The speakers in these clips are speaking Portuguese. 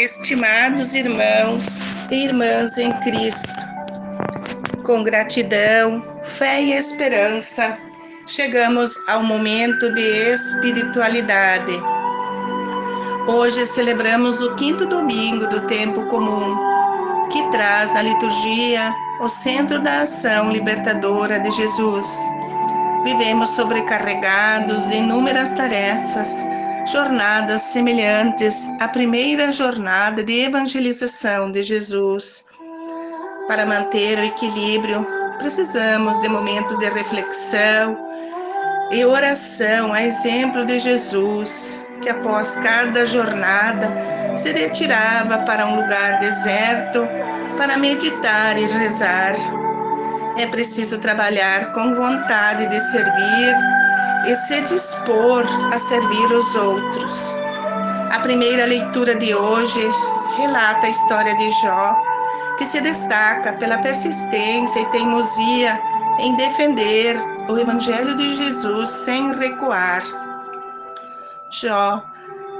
Estimados irmãos e irmãs em Cristo, com gratidão, fé e esperança, chegamos ao momento de espiritualidade. Hoje celebramos o quinto domingo do tempo comum, que traz na liturgia o centro da ação libertadora de Jesus. Vivemos sobrecarregados de inúmeras tarefas jornadas semelhantes à primeira jornada de evangelização de Jesus. Para manter o equilíbrio, precisamos de momentos de reflexão e oração, a exemplo de Jesus, que após cada jornada se retirava para um lugar deserto para meditar e rezar. É preciso trabalhar com vontade de servir e se dispor a servir os outros. A primeira leitura de hoje relata a história de Jó, que se destaca pela persistência e teimosia em defender o Evangelho de Jesus sem recuar. Jó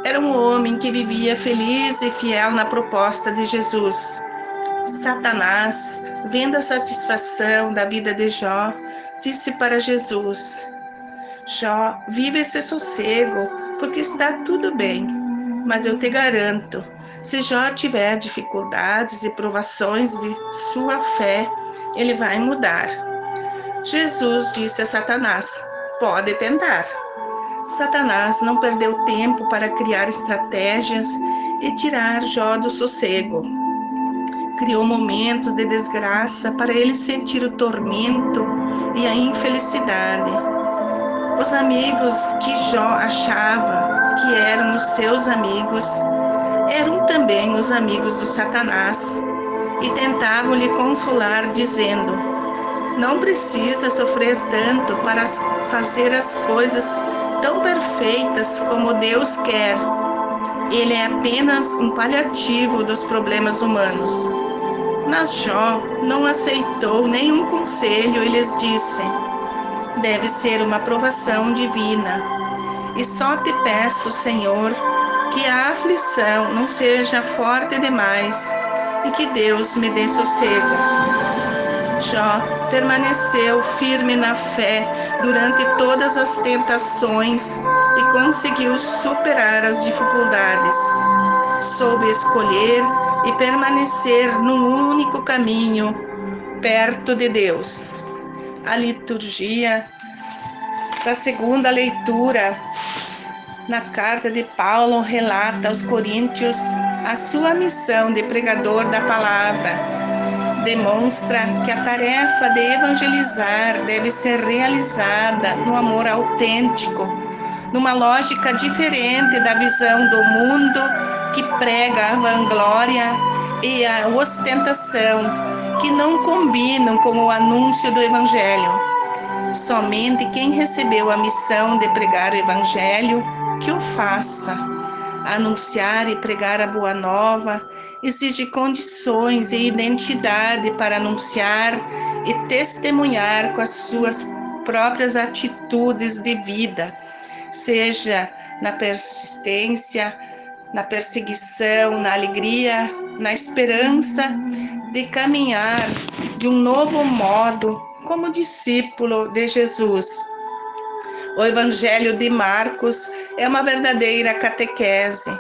era um homem que vivia feliz e fiel na proposta de Jesus. Satanás, vendo a satisfação da vida de Jó, disse para Jesus: Jó, vive esse sossego, porque está tudo bem. Mas eu te garanto, se Jó tiver dificuldades e provações de sua fé, ele vai mudar. Jesus disse a Satanás: pode tentar. Satanás não perdeu tempo para criar estratégias e tirar Jó do sossego. Criou momentos de desgraça para ele sentir o tormento e a infelicidade os amigos que Jó achava que eram os seus amigos eram também os amigos do Satanás e tentavam lhe consolar, dizendo: Não precisa sofrer tanto para fazer as coisas tão perfeitas como Deus quer. Ele é apenas um paliativo dos problemas humanos. Mas Jó não aceitou nenhum conselho e lhes disse: deve ser uma aprovação divina. E só te peço, Senhor, que a aflição não seja forte demais e que Deus me dê sossego. Jó permaneceu firme na fé durante todas as tentações e conseguiu superar as dificuldades. Soube escolher e permanecer num único caminho, perto de Deus a liturgia da segunda leitura na carta de Paulo relata aos coríntios a sua missão de pregador da palavra. Demonstra que a tarefa de evangelizar deve ser realizada no amor autêntico, numa lógica diferente da visão do mundo que prega a vanglória e a ostentação que não combinam com o anúncio do Evangelho. Somente quem recebeu a missão de pregar o Evangelho, que o faça. Anunciar e pregar a boa nova exige condições e identidade para anunciar e testemunhar com as suas próprias atitudes de vida, seja na persistência, na perseguição, na alegria, na esperança de caminhar de um novo modo como discípulo de Jesus. O Evangelho de Marcos é uma verdadeira catequese.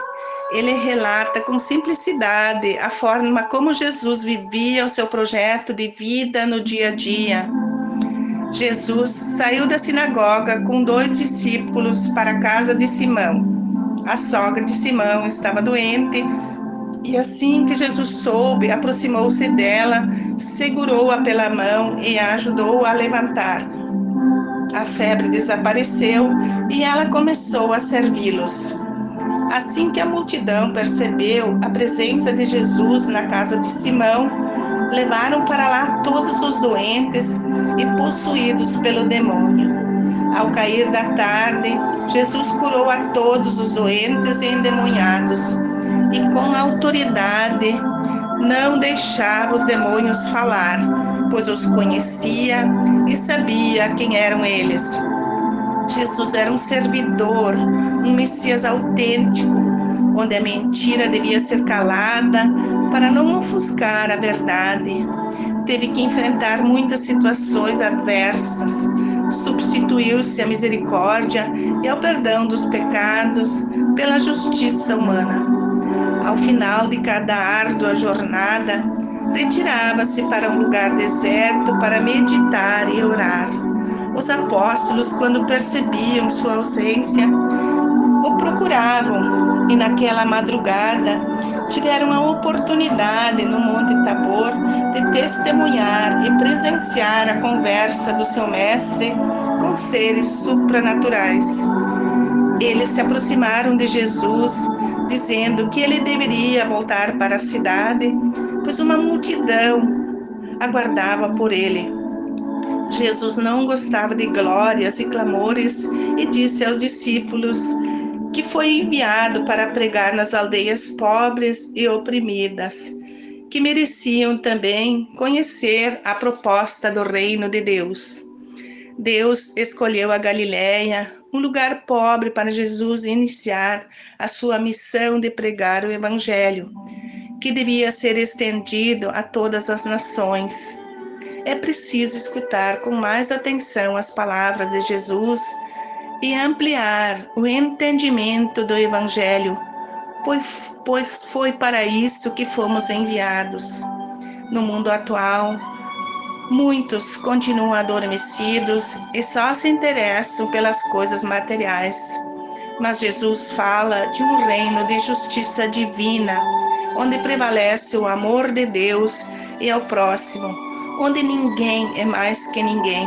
Ele relata com simplicidade a forma como Jesus vivia o seu projeto de vida no dia a dia. Jesus saiu da sinagoga com dois discípulos para a casa de Simão. A sogra de Simão estava doente e assim que Jesus soube, aproximou-se dela, segurou-a pela mão e a ajudou a levantar. A febre desapareceu e ela começou a servi-los. Assim que a multidão percebeu a presença de Jesus na casa de Simão, levaram para lá todos os doentes e possuídos pelo demônio. Ao cair da tarde, Jesus curou a todos os doentes e endemoniados e com autoridade não deixava os demônios falar, pois os conhecia e sabia quem eram eles. Jesus era um servidor, um Messias autêntico, onde a mentira devia ser calada para não ofuscar a verdade. Teve que enfrentar muitas situações adversas. Substituiu-se a misericórdia e ao perdão dos pecados pela justiça humana. Ao final de cada árdua jornada, retirava-se para um lugar deserto para meditar e orar. Os apóstolos, quando percebiam sua ausência, o procuravam e naquela madrugada tiveram a oportunidade no Monte Tabor de testemunhar e presenciar a conversa do seu mestre com seres supranaturais. Eles se aproximaram de Jesus, dizendo que ele deveria voltar para a cidade, pois uma multidão aguardava por ele. Jesus não gostava de glórias e clamores e disse aos discípulos que foi enviado para pregar nas aldeias pobres e oprimidas, que mereciam também conhecer a proposta do reino de Deus. Deus escolheu a Galiléia, um lugar pobre para Jesus iniciar a sua missão de pregar o evangelho, que devia ser estendido a todas as nações. É preciso escutar com mais atenção as palavras de Jesus e ampliar o entendimento do Evangelho, pois, pois foi para isso que fomos enviados. No mundo atual, muitos continuam adormecidos e só se interessam pelas coisas materiais. Mas Jesus fala de um reino de justiça divina, onde prevalece o amor de Deus e ao próximo, onde ninguém é mais que ninguém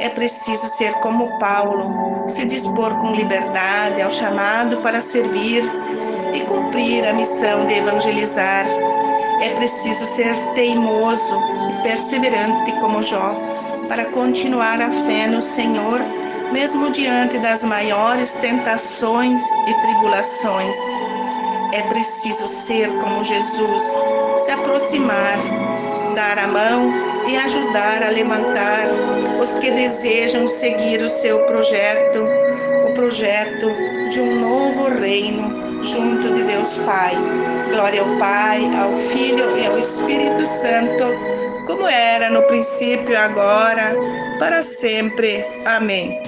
é preciso ser como Paulo, se dispor com liberdade ao chamado para servir e cumprir a missão de evangelizar. É preciso ser teimoso e perseverante como Jó para continuar a fé no Senhor, mesmo diante das maiores tentações e tribulações. É preciso ser como Jesus, se aproximar, dar a mão e ajudar a levantar os que desejam seguir o seu projeto, o projeto de um novo reino junto Deus Pai. Glória ao Pai, ao Filho e ao Espírito Santo, como era no princípio, agora, para sempre. Amém.